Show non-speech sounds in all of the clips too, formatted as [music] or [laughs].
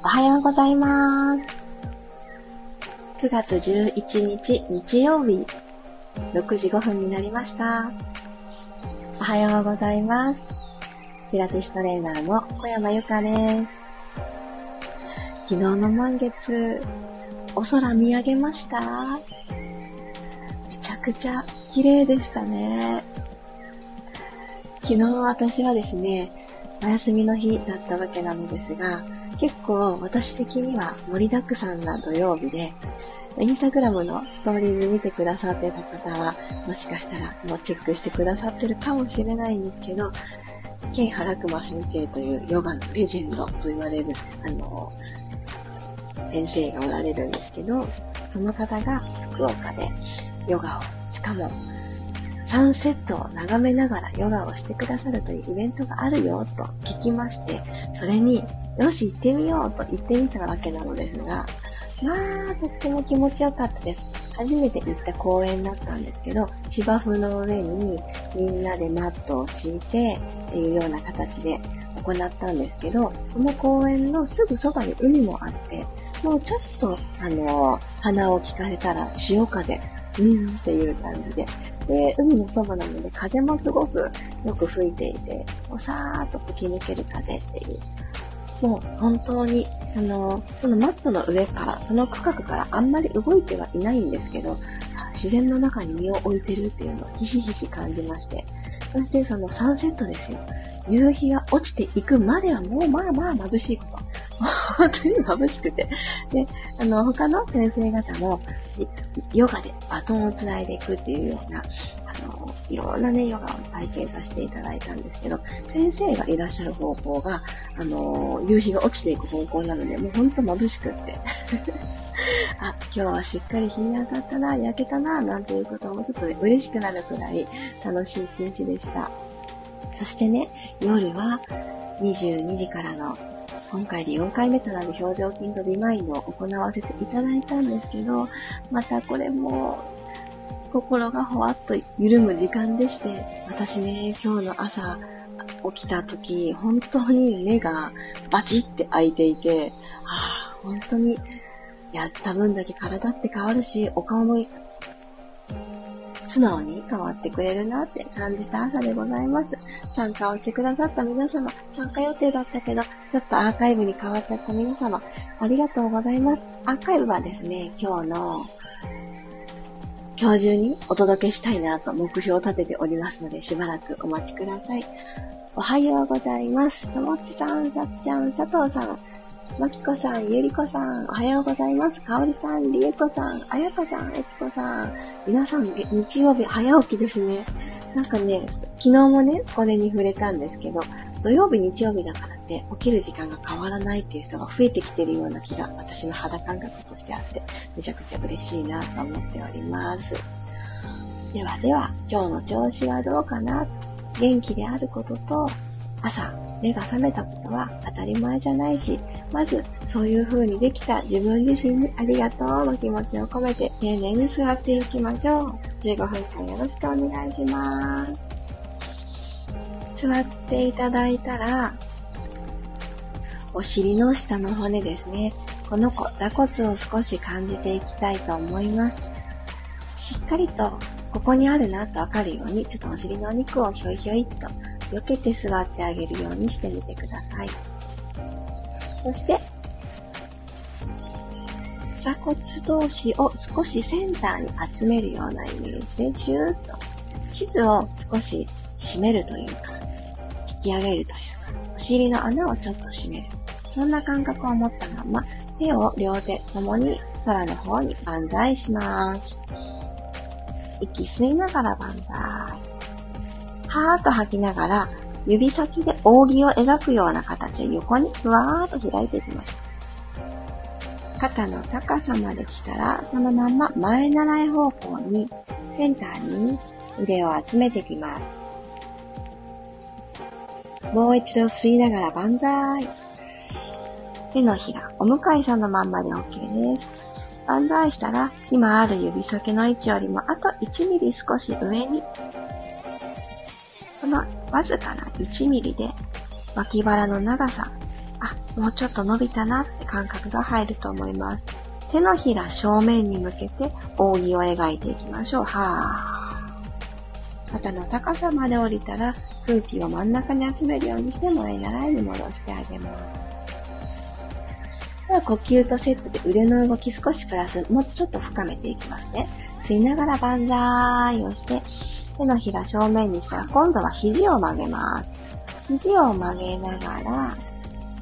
おはようございます。9月11日日曜日、6時5分になりました。おはようございます。ピラティストレーナーの小山由かです。昨日の満月、お空見上げました？めちゃくちゃ綺麗でしたね。昨日私はですね、お休みの日だったわけなのですが、結構私的には盛りだくさんな土曜日で、インスタグラムのストーリーズ見てくださってた方は、もしかしたらもうチェックしてくださってるかもしれないんですけど、ケンハラクマ先生というヨガのレジェンドと言われる、あの、先生がおられるんですけど、その方が福岡でヨガを、しかもサンセットを眺めながらヨガをしてくださるというイベントがあるよと聞きまして、それに、よし行ってみようと言ってみたわけなのですが、まあ、とっても気持ちよかったです。初めて行った公園だったんですけど、芝生の上にみんなでマットを敷いてっていうような形で行ったんですけど、その公園のすぐそばに海もあって、もうちょっと、あの、鼻を聞かれたら潮風、うんっていう感じで、で、海のそばなので風もすごくよく吹いていて、さーっと吹き抜ける風っていう。もう本当に、あの、このマットの上から、その区画からあんまり動いてはいないんですけど、自然の中に身を置いてるっていうのをひしひし感じまして。そしてそのサンセットですよ。夕日が落ちていくまではもうまあまあ眩しいこと。本当に眩しくて。で、あの、他の先生方も、ヨガでバトンを繋いでいくっていうような、いろんなね、ヨガを体験させていただいたんですけど、先生がいらっしゃる方向が、あの、夕日が落ちていく方向なので、もうほんと眩しくって。[laughs] あ、今日はしっかり日に当たったな、焼けたな、なんていうこともちょっと、ね、嬉しくなるくらい楽しい一日でした。そしてね、夜は22時からの今回で4回目となる表情筋とビマインドを行わせていただいたんですけど、またこれも心がほわっと緩む時間でして、私ね、今日の朝起きた時、本当に目がバチって開いていて、ああ、本当にやった分だけ体って変わるし、お顔も素直に変わってくれるなって感じた朝でございます。参加をしてくださった皆様、参加予定だったけど、ちょっとアーカイブに変わっちゃった皆様、ありがとうございます。アーカイブはですね、今日の今日中にお届けしたいなと目標を立てておりますので、しばらくお待ちください。おはようございます。ともっちさん、さっちゃん、佐藤さん、まきこさん、ゆりこさん、おはようございます。かおりさん、りえこさん、あやかさん、えつこさん。皆さん、日曜日早起きですね。なんかね、昨日もね、これに触れたんですけど、土曜日、日曜日だからって起きる時間が変わらないっていう人が増えてきてるような気が私の肌感覚としてあって、めちゃくちゃ嬉しいなと思っております。ではでは、今日の調子はどうかな？元気であることと、朝、目が覚めたことは当たり前じゃないし、まず、そういう風にできた自分自身にありがとうの気持ちを込めて丁寧に座っていきましょう。15分間よろしくお願いします。座っしていただいたら、お尻の下の骨ですね。この子、座骨を少し感じていきたいと思います。しっかりと、ここにあるなとわかるように、ちょっとお尻のお肉をひょいひょいっと避けて座ってあげるようにしてみてください。そして、座骨同士を少しセンターに集めるようなイメージでシューッと、地図を少し締めるというか、引き上げるというか、お尻の穴をちょっと締める。そんな感覚を持ったまま、手を両手ともに空の方に万歳します。息吸いながら万歳。はーっと吐きながら、指先で扇を描くような形で横にふわーっと開いていきましょう。肩の高さまで来たら、そのまま前習い方向に、センターに腕を集めていきます。もう一度吸いながら万歳。手のひら、お向かいさんのまんまで OK です。万歳したら、今ある指先の位置よりもあと1ミリ少し上にこのわずかな1ミリで脇腹の長さ、あ、もうちょっと伸びたなって感覚が入ると思います。手のひら正面に向けて扇を描いていきましょう。はぁ。肩の高さまで降りたら空気を真ん中に集めるようにして前習いに戻してあげます。では呼吸とセットで腕の動き少しプラス、もうちょっと深めていきますね。吸いながら万歳をして、手のひら正面にしたら今度は肘を曲げます。肘を曲げながら、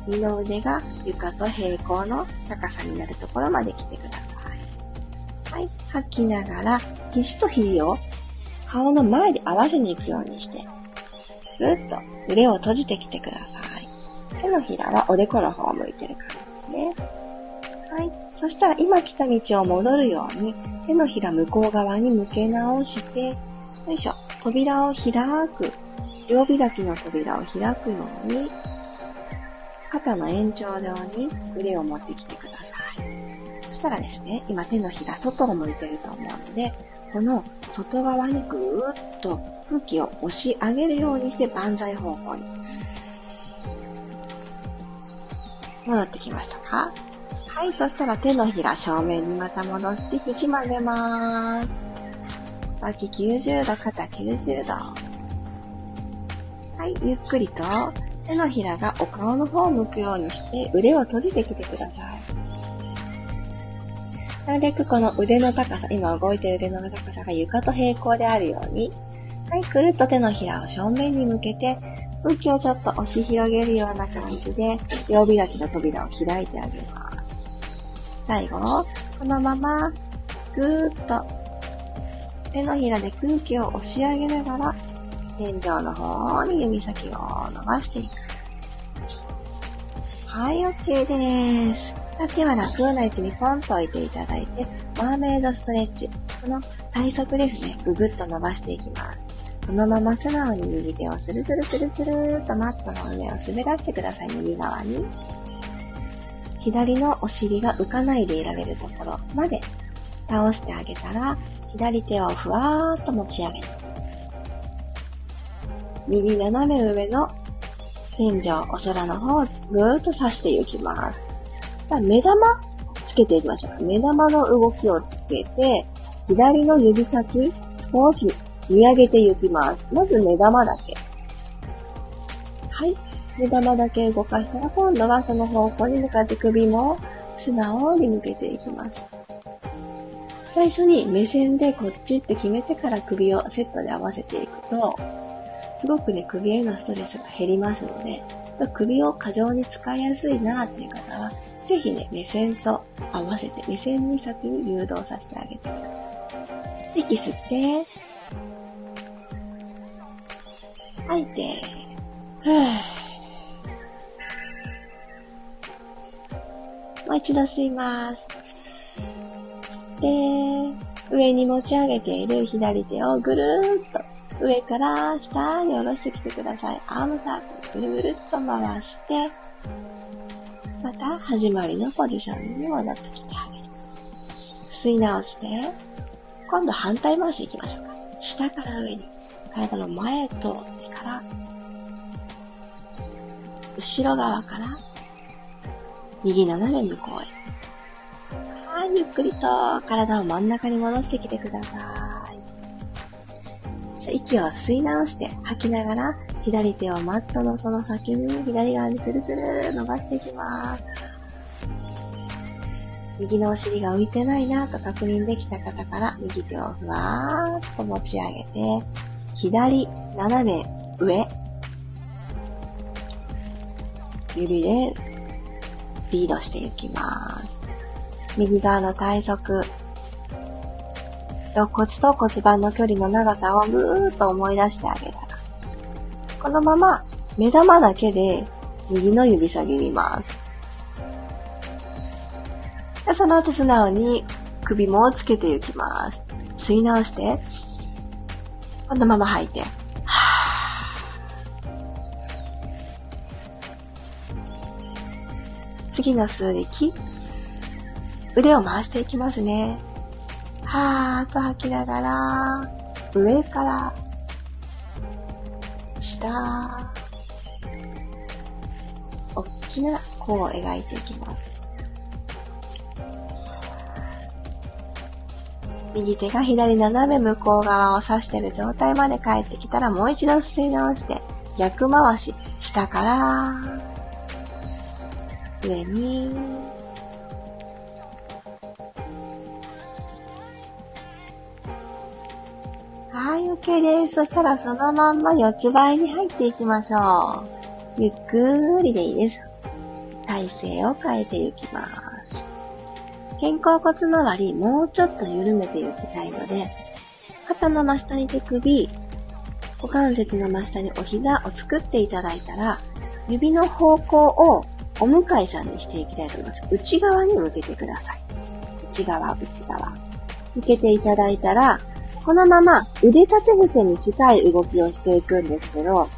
二の腕が床と平行の高さになるところまで来てください。はい。吐きながら、肘と肘を顔の前で合わせに行くようにして、ぐっと腕を閉じてきてください。手のひらはおでこの方を向いてる感じですね。はい。そしたら今来た道を戻るように、手のひら向こう側に向け直して、よいしょ、扉を開く。両開きの扉を開くように、肩の延長上に腕を持ってきてください。そしたらですね、今手のひら外を向いてると思うので、この外側にぐーっと空気を押し上げるようにして万歳方向に。戻ってきましたか？はい、そしたら手のひら正面にまた戻して肘曲げます。脇90度、肩90度。はい、ゆっくりと手のひらがお顔の方を向くようにして腕を閉じてきてください。なるべくこの腕の高さ、今動いてる腕の高さが床と平行であるように、はい、くるっと手のひらを正面に向けて、空気をちょっと押し広げるような感じで、両開きの扉を開いてあげます。最後、このまま、ぐーっと、手のひらで空気を押し上げながら、天井の方に指先を伸ばしていく。はい、OK でーす。手は楽な位置にポンと置いていただいて、マーメイドストレッチ。この体側ですね、ぐぐっと伸ばしていきます。そのまま素直に右手をスルスルスルスルーとマットの上を滑らしてください、右側に。左のお尻が浮かないでいられるところまで倒してあげたら、左手をふわーっと持ち上げて、右斜め上の天井、お空の方をぐーっと刺していきます。目玉つけていきましょう。目玉の動きをつけて、左の指先、少し見上げていきます。まず目玉だけ。はい。目玉だけ動かしたら、今度はその方向に向かって首も素直に向けていきます。最初に目線でこっちって決めてから首をセットで合わせていくと、すごくね、首へのストレスが減りますので、首を過剰に使いやすいなっていう方は、ぜひね、目線と合わせて、目線に先に誘導させてあげてください。息吸って、吐いて、ふぅ。もう一度吸います。吸って、上に持ち上げている左手をぐるーっと上から下に下ろしてきてください。アームサークルぐるぐるっと回して、た始まりのポジションに戻ってきてあげる。吸い直して、今度反対回し行きましょうか。下から上に。体の前と手から、後ろ側から、右斜め向こうへ。はい、ゆっくりと体を真ん中に戻してきてください。息を吸い直して吐きながら、左手をマットのその先に左側にスルスル伸ばしていきます。右のお尻が浮いてないなと確認できた方から右手をふわーっと持ち上げて、左斜め上、指でリードしていきます。右側の体側、肋骨と骨盤の距離の長さをぐーっと思い出してあげた、このまま目玉だけで右の指先見ます。その後素直に首もつけていきます。吸い直して、このまま吐いて、次の数息、腕を回していきますね。はーっと吐きながら、上から、下、大きな弧を描いていきます。右手が左斜め向こう側を指してる状態まで帰ってきたらもう一度吸い直して逆回し、下から上に OK です。そしたらそのまんま四つ倍に入っていきましょう。ゆっくりでいいです。体勢を変えていきます。肩甲骨周り、もうちょっと緩めていきたいので、肩の真下に手首、股関節の真下にお膝を作っていただいたら、指の方向をお向かいさんにしていきたいと思います。内側に向けてください。内側、内側。向けていただいたら、このまま腕立て伏せに近い動きをしていくんですけど、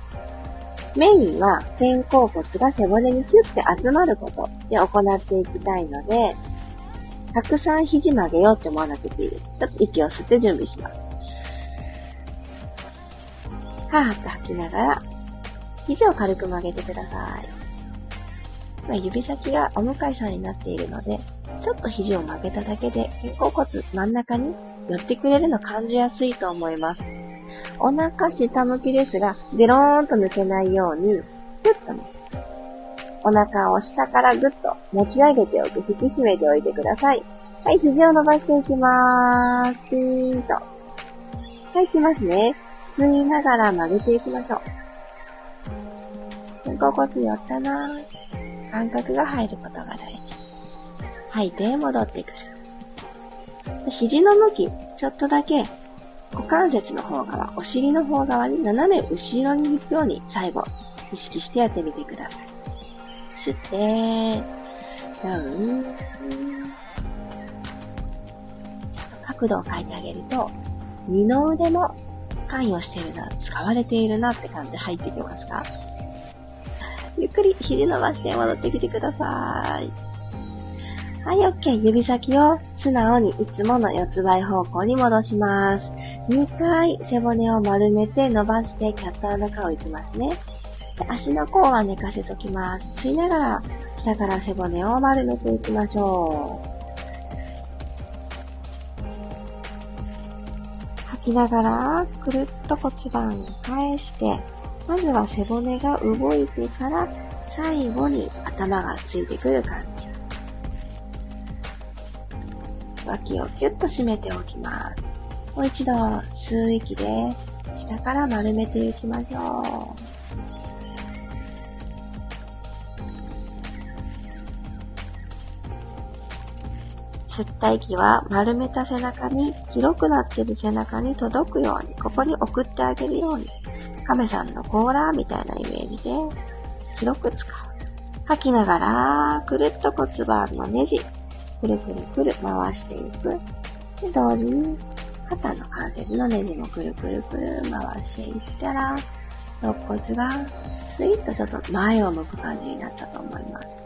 メインは肩甲骨が背骨にキュッて集まることで行っていきたいので、たくさん肘曲げようって思わなくていいです。ちょっと息を吸って準備します。はーっと吐きながら、肘を軽く曲げてください。まあ、指先がお向かいさんになっているので、ちょっと肘を曲げただけで肩甲骨真ん中に寄ってくれるの感じやすいと思います。お腹下向きですが、デローンと抜けないように、キュッと、お腹を下からぐっと持ち上げておく、引き締めておいてください。はい、肘を伸ばしていきまーす。ピーンと。はい、いきますね。吸いながら曲げていきましょう。肩甲骨寄ったな。感覚が入ることが大事。吐いて戻ってくる。肘の向き、ちょっとだけ、股関節の方側、お尻の方側に斜め後ろに行くように最後、意識してやってみてください。吸って、ダウン。角度を変えてあげると、二の腕も関与しているな、使われているなって感じ入ってきますかゆっくり肘伸ばして戻ってきてください。はい、OK。指先を素直にいつもの四つ倍方向に戻します。2回背骨を丸めて伸ばしてキャットの顔いきますね。足の甲は寝かせときます。吸いながら下から背骨を丸めていきましょう。吐きながらくるっと骨盤を返して、まずは背骨が動いてから最後に頭がついてくる感じ。脇をキュッと締めておきます。もう一度吸う息で下から丸めていきましょう。吸った息は丸めた背中に、広くなってる背中に届くように、ここに送ってあげるように、亀さんの甲羅みたいなイメージで、広く使う。吐きながら、くるっと骨盤のネジ、くるくるくる回していく。で、同時に、肩の関節のネジもくるくるくる回していったら、肋骨がスイッとちょっと前を向く感じになったと思います。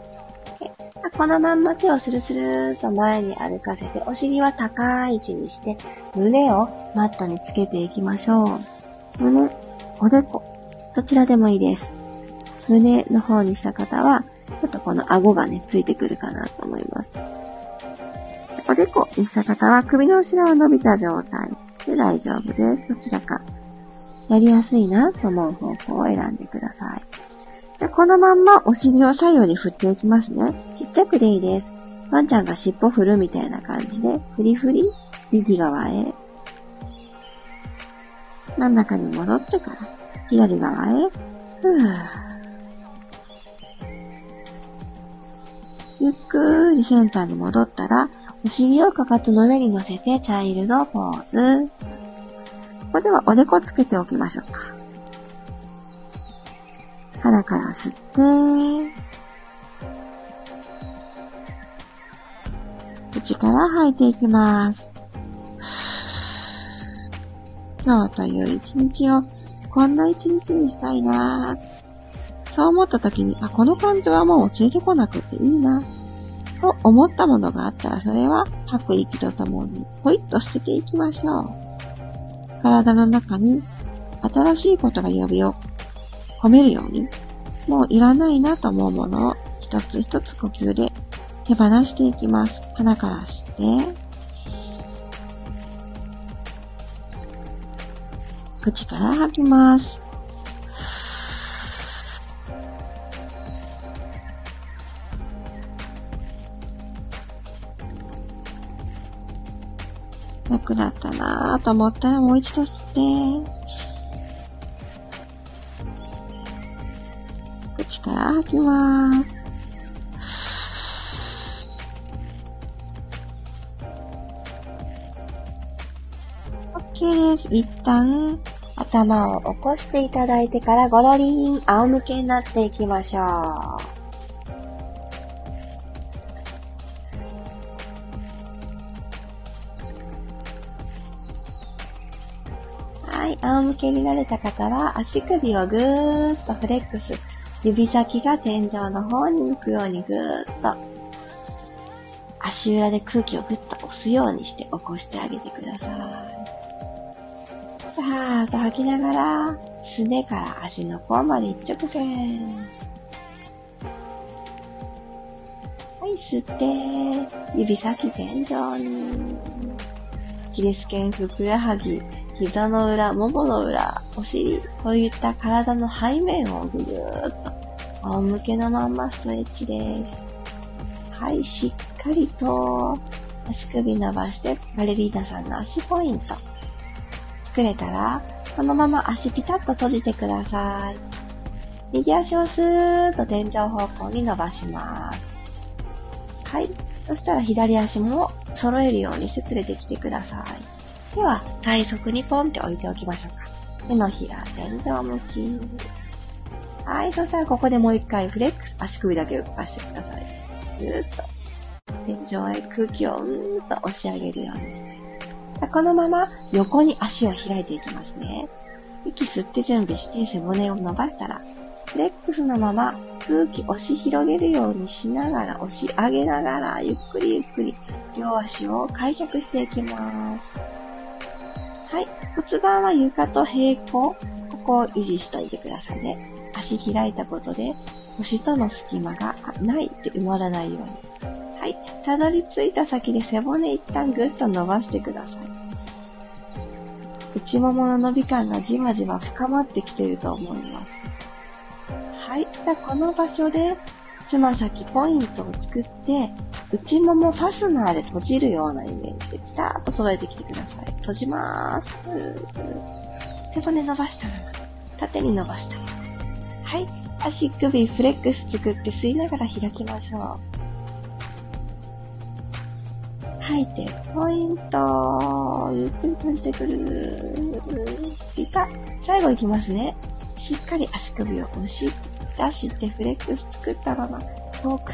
このまんま手をスルスルーと前に歩かせて、お尻は高い位置にして、胸をマットにつけていきましょう。胸、おでこ、どちらでもいいです。胸の方にした方は、ちょっとこの顎がね、ついてくるかなと思います。おでこにした方は首の後ろは伸びた状態で大丈夫です。どちらかやりやすいなと思う方法を選んでください。でこのまんまお尻を左右に振っていきますね。ちっちゃくでいいです。ワンちゃんが尻尾振るみたいな感じで、フリフリ、右側へ。真ん中に戻ってから、左側へ。ふぅ。ゆっくりセンターに戻ったら、お尻をかかとの上に乗せてチャイルドポーズ。ここではおでこつけておきましょうか。鼻から吸って、口から吐いていきます。今日という一日をこんな一日にしたいなそう思った時に、あ、この感情はもう連れてこなくていいなと思ったものがあったら、それは吐く息とともに、ポイッと捨てていきましょう。体の中に新しいことが呼びを込めるように、もういらないなと思うものを一つ一つ呼吸で手放していきます。鼻から吸って、口から吐きます。楽だったなぁと思ったらもう一度吸って、口から吐きます。OK です。一旦、頭を起こしていただいてからゴロリン、仰向けになっていきましょう。仰向けになれた方は足首をぐーっとフレックス。指先が天井の方に向くようにぐーっと足裏で空気をぐっと押すようにして起こしてあげてください。はーっと吐きながら、すねから足の甲まで一直線。はい、吸って、指先天井に。キリス腱、ふくらはぎ、膝の裏、ももの裏、お尻、こういった体の背面をぐるーっと仰向けのまんまストレッチです。はい、しっかりと足首伸ばしてバレリーナさんの足ポイント。作れたら、このまま足ピタッと閉じてください。右足をスーッと天井方向に伸ばします。はい。そしたら左足も揃えるようにして連れてきてください。では、体側にポンって置いておきましょうか。手のひら、天井向き。はい、そしたらここでもう一回フレックス、足首だけ動かしてください。ぐーっと。天井へ空気をうーんと押し上げるようにして。このまま横に足を開いていきますね。息吸って準備して背骨を伸ばしたら、フレックスのまま空気押し広げるようにしながら、押し上げながら、ゆっくりゆっくり両足を開脚していきます。はい。骨盤は床と平行。ここを維持しといてくださいね。足開いたことで、腰との隙間がないって埋まらないように。はい。たどり着いた先で背骨一旦ぐっと伸ばしてください。内ももの伸び感がじわじわ深まってきていると思います。はい。でこの場所で、つま先ポイントを作って、内ももファスナーで閉じるようなイメージでピタッと揃えてきてください。閉じまーす。背骨伸ばしたまま。縦に伸ばしたまま。はい。足首フレックス作って吸いながら開きましょう。吐いて、ポイント。ゆっくり閉じてくる。ピタ最後いきますね。しっかり足首を押し出してフレックス作ったまま、遠く、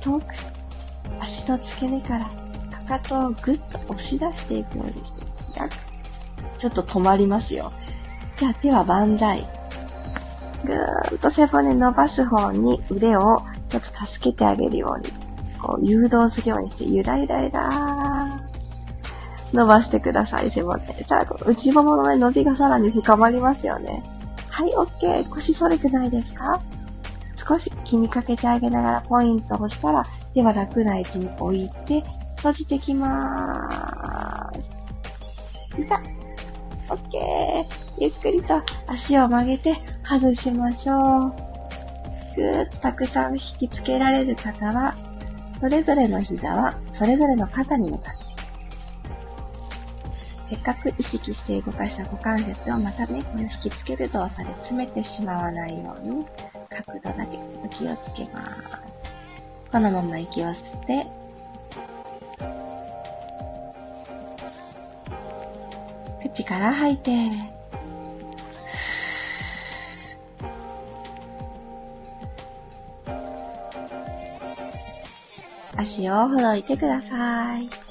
遠く、足の付け根からかかとをぐっと押し出していくようにして開く。ちょっと止まりますよ。じゃあ手は万歳。ぐーんと背骨伸ばす方に腕をちょっと助けてあげるように、こう誘導するようにして、ゆらゆらゆら伸ばしてください、背骨。さあ、内ももの、ね、伸びがさらに深まりますよね。はい、OK。腰反れてないですか？少し気にかけてあげながらポイントをしたら、手は楽な位置に置いて、閉じてきまーす。いた !OK! ゆっくりと足を曲げてハグしましょう。ぐーっとたくさん引きつけられる方は、それぞれの膝はそれぞれの肩に向かって、せっかく意識して動かした股関節をまたね、この引きつける動作で詰めてしまわないように、角度だけちょっと気をつけます。このまま息を吸って、口から吐いて、足をほどいてください。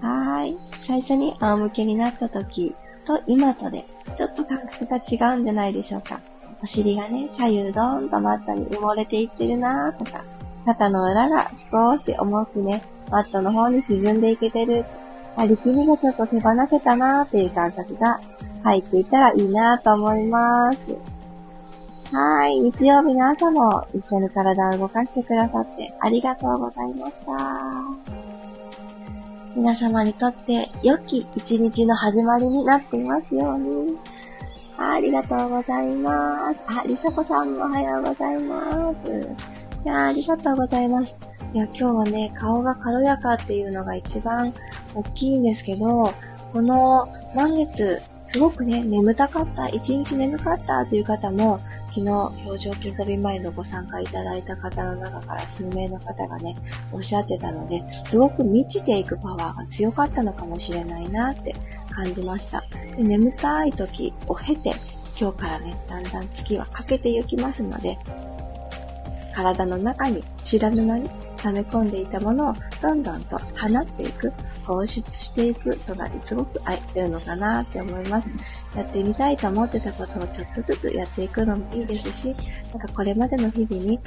はい。最初に仰向けになった時と今とでちょっと感覚が違うんじゃないでしょうか。お尻がね、左右どんとマットに埋もれていってるなーとか、肩の裏が少し重くね、マットの方に沈んでいけてる。あ、力みがちょっと手放せたなーっていう感覚が入っていたらいいなーと思います。はい。日曜日の朝も一緒に体を動かしてくださってありがとうございました。皆様にとって良き一日の始まりになっていますように。ありがとうございます。あ、りさこさんもおはようございます。いやありがとうございます。いや、今日はね、顔が軽やかっていうのが一番大きいんですけど、この満月、すごくね、眠たかった、一日眠かったという方も、昨日、表情筋トレ前のご参加いただいた方の中から数名の方がね、おっしゃってたので、すごく満ちていくパワーが強かったのかもしれないなって感じました。で眠たい時を経て、今日からね、だんだん月は欠けていきますので、体の中に知らぬ間に溜め込んでいたものをどんどんと放っていく、放出していくとがすごく合ってるのかなって思います。やってみたいと思ってたことをちょっとずつやっていくのもいいですし、なんかこれまでの日々に、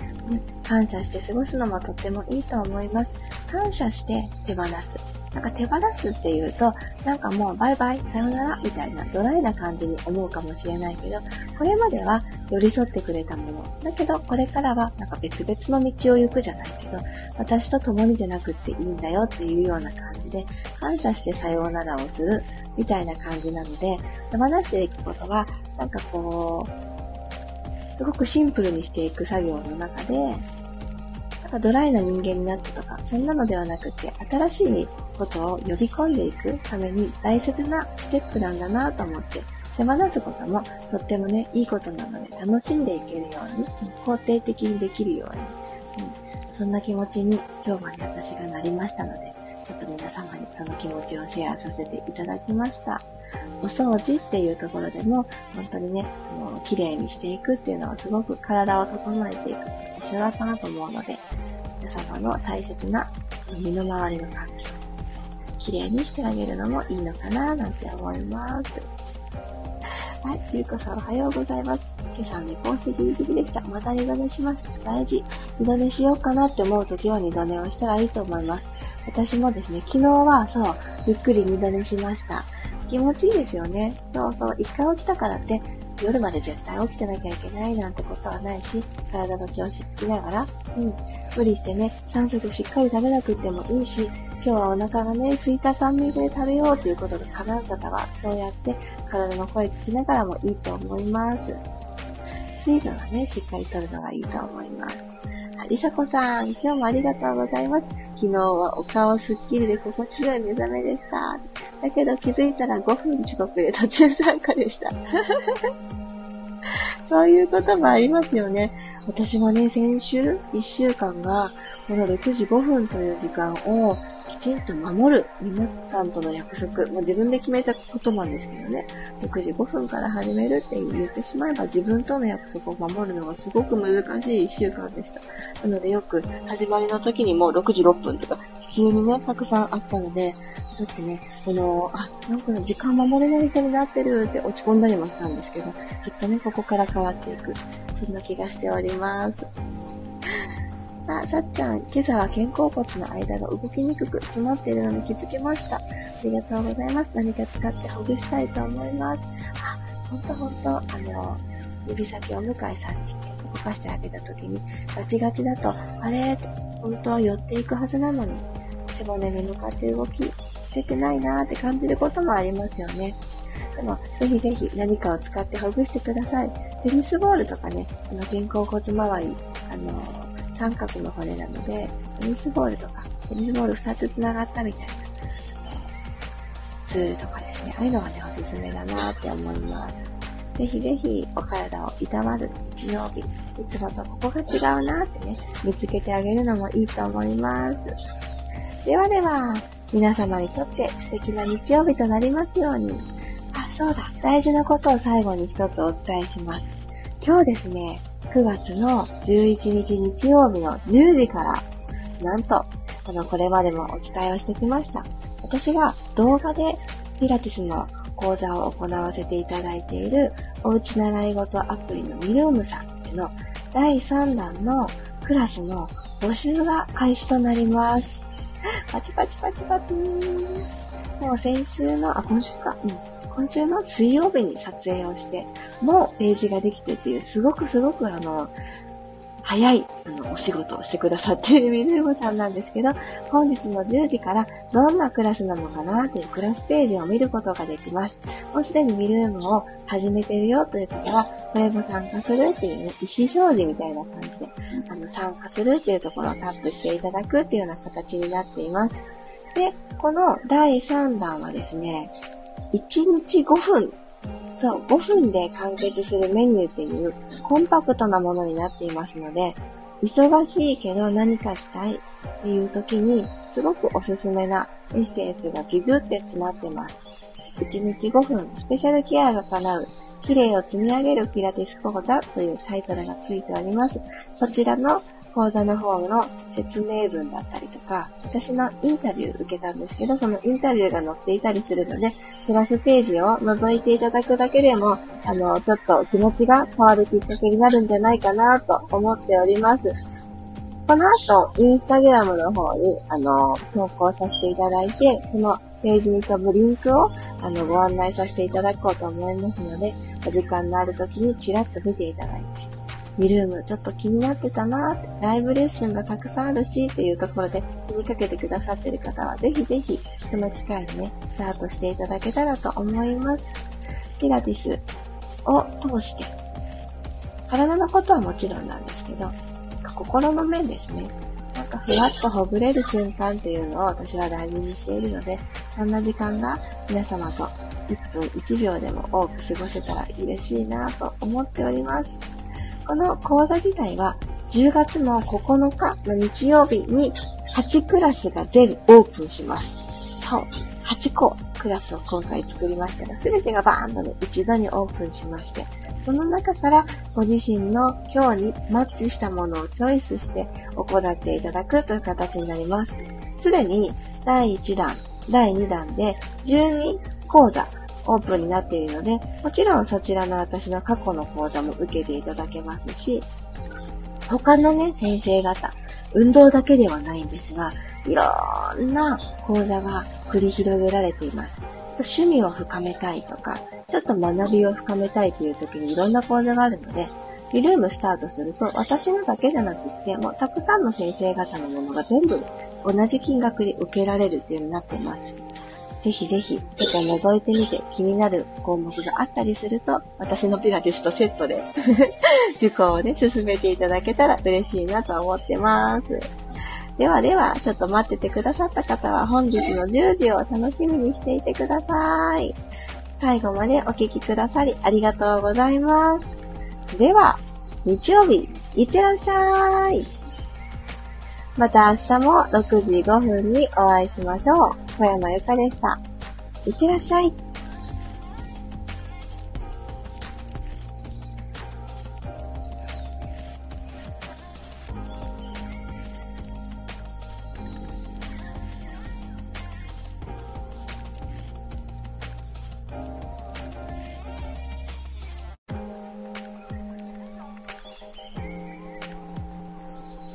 感謝して過ごすのもとってもいいと思います。感謝して手放す。なんか手放すっていうと、なんかもうバイバイ、さよなら、みたいなドライな感じに思うかもしれないけど、これまでは寄り添ってくれたもの。だけど、これからはなんか別々の道を行くじゃないけど、私と共にじゃなくっていいんだよっていうような感じで、感謝してさようならをする、みたいな感じなので、手放していくことは、なんかこう、すごくシンプルにしていく作業の中で、かドライな人間になったとか、そんなのではなくて、新しいことを呼び込んでいくために大切なステップなんだなと思って、手放すこともとってもね、いいことなので、楽しんでいけるように、肯定的にできるように、うん、そんな気持ちに今日はね、私がなりましたので、ちょっと皆様にその気持ちをシェアさせていただきました。お掃除っていうところでも、本当にね、あの綺麗にしていくっていうのはすごく体を整えていく一緒だったなと思うので、皆様の大切な身の回りの環境、綺麗にしてあげるのもいいのかななんて思います。はい、ゆうこさんおはようございます。今朝寝してギリギリでした。また二度寝します。大事。二度寝しようかなって思うときは二度寝をしたらいいと思います。私もですね、昨日はそう、ゆっくり二度寝しました。気持ちいいですよね。そうそう、一回起きたからって、夜まで絶対起きてなきゃいけないなんてことはないし、体の調子聞きながら、うん、無理してね、3食しっかり食べなくてもいいし、今日はお腹がね、空いた酸味で食べようということで叶う方は、そうやって体の声聞きながらもいいと思います。水分はね、しっかりとるのがいいと思います。りさこさん、今日もありがとうございます。昨日はお顔すっきりで心地よい目覚めでした。だけど気づいたら5分遅刻で途中参加でした。[laughs] そういうこともありますよね。私もね、先週1週間が、この6時5分という時間をきちんと守る。皆さんとの約束。もう自分で決めたことなんですけどね。6時5分から始めるって言ってしまえば自分との約束を守るのがすごく難しい1週間でした。なのでよく始まりの時にも6時6分とか普通にね、たくさんあったので、ちょっとね、この、あ、なんか時間守れない人になってるって落ち込んだりもしたんですけど、きっとね、ここから変わっていく。そんな気がしております。あ、さっちゃん、今朝は肩甲骨の間が動きにくく詰まっているのに気づきました。ありがとうございます。何か使ってほぐしたいと思います。あ、ほんとほんと、あの、指先を向井さんに動かしてあげたときに、ガチガチだと、あれ本当は寄っていくはずなのに、背骨に向かって動き、出てないなーって感じることもありますよね。でも、ぜひぜひ何かを使ってほぐしてください。テニスボールとかね、あの、肩甲骨周り、あの三角の骨なので、テニスボールとか、テニスボール2つ繋がったみたいな、ツールとかですね、ああいうのがね、おすすめだなって思います。ぜひぜひお体をいたわる日曜日、いつもとここが違うなってね、見つけてあげるのもいいと思います。ではでは、皆様にとって素敵な日曜日となりますように。あ、そうだ、大事なことを最後に一つお伝えします。今日ですね、9月の11日日曜日の10時から、なんと、あの、これまでもお伝えをしてきました。私が動画でピラティスの講座を行わせていただいている、おうち習い事アプリのミルームさんでの第3弾のクラスの募集が開始となります。パチパチパチパチ。もう先週の、あ、今週か。うん。今週の水曜日に撮影をして、もうページができてっていう、すごくすごくあの、早い、あの、お仕事をしてくださっているミルームさんなんですけど、本日の10時からどんなクラスなのかなというクラスページを見ることができます。もうすでにミルームを始めてるよという方は、これも参加するっていうね、意思表示みたいな感じで、あの、参加するっていうところをタップしていただくっていうような形になっています。で、この第3弾はですね、1日5分そう、5分で完結するメニューっていうコンパクトなものになっていますので、忙しいけど何かしたいっていう時に、すごくおすすめなエッセンスがギュギュって詰まってます。1日5分スペシャルケアが叶う綺麗を積み上げるピラティス講座というタイトルがついております。そちらの講座の方の説明文だったりとか、私のインタビュー受けたんですけど、そのインタビューが載っていたりするので、クラスページを覗いていただくだけでも、あの、ちょっと気持ちが変わるきっかけになるんじゃないかなと思っております。この後、インスタグラムの方に、あの、投稿させていただいて、このページに飛ぶリンクを、あの、ご案内させていただこうと思いますので、お時間のある時にチラッと見ていただいて、ミルームちょっと気になってたなーライブレッスンがたくさんあるしっていうところで気にかけてくださってる方はぜひぜひその機会にね、スタートしていただけたらと思います。ピラティスを通して、体のことはもちろんなんですけど、心の面ですね。なんかふわっとほぐれる瞬間っていうのを私は大事にしているので、そんな時間が皆様と1分1秒でも多く過ごせたら嬉しいなと思っております。この講座自体は10月の9日の日曜日に8クラスが全オープンします。そう。8個クラスを今回作りましたが、すべてがバーンとね、一度にオープンしまして、その中からご自身の今日にマッチしたものをチョイスして行っていただくという形になります。すでに第1弾、第2弾で12講座オープンになっているので、もちろんそちらの私の過去の講座も受けていただけますし、他のね、先生方、運動だけではないんですが、いろんな講座が繰り広げられています。趣味を深めたいとか、ちょっと学びを深めたいという時にいろんな講座があるので、リルームスタートすると、私のだけじゃなくって、もうたくさんの先生方のものが全部同じ金額で受けられるっていうようになっています。ぜひぜひ、ちょっと覗いてみて気になる項目があったりすると、私のピラティスとセットで [laughs] 受講をね、進めていただけたら嬉しいなと思ってます。ではでは、ちょっと待っててくださった方は本日の10時を楽しみにしていてください。最後までお聴きくださりありがとうございます。では、日曜日、いってらっしゃい。また明日も6時5分にお会いしましょう。小山由かでした。いってらっしゃい。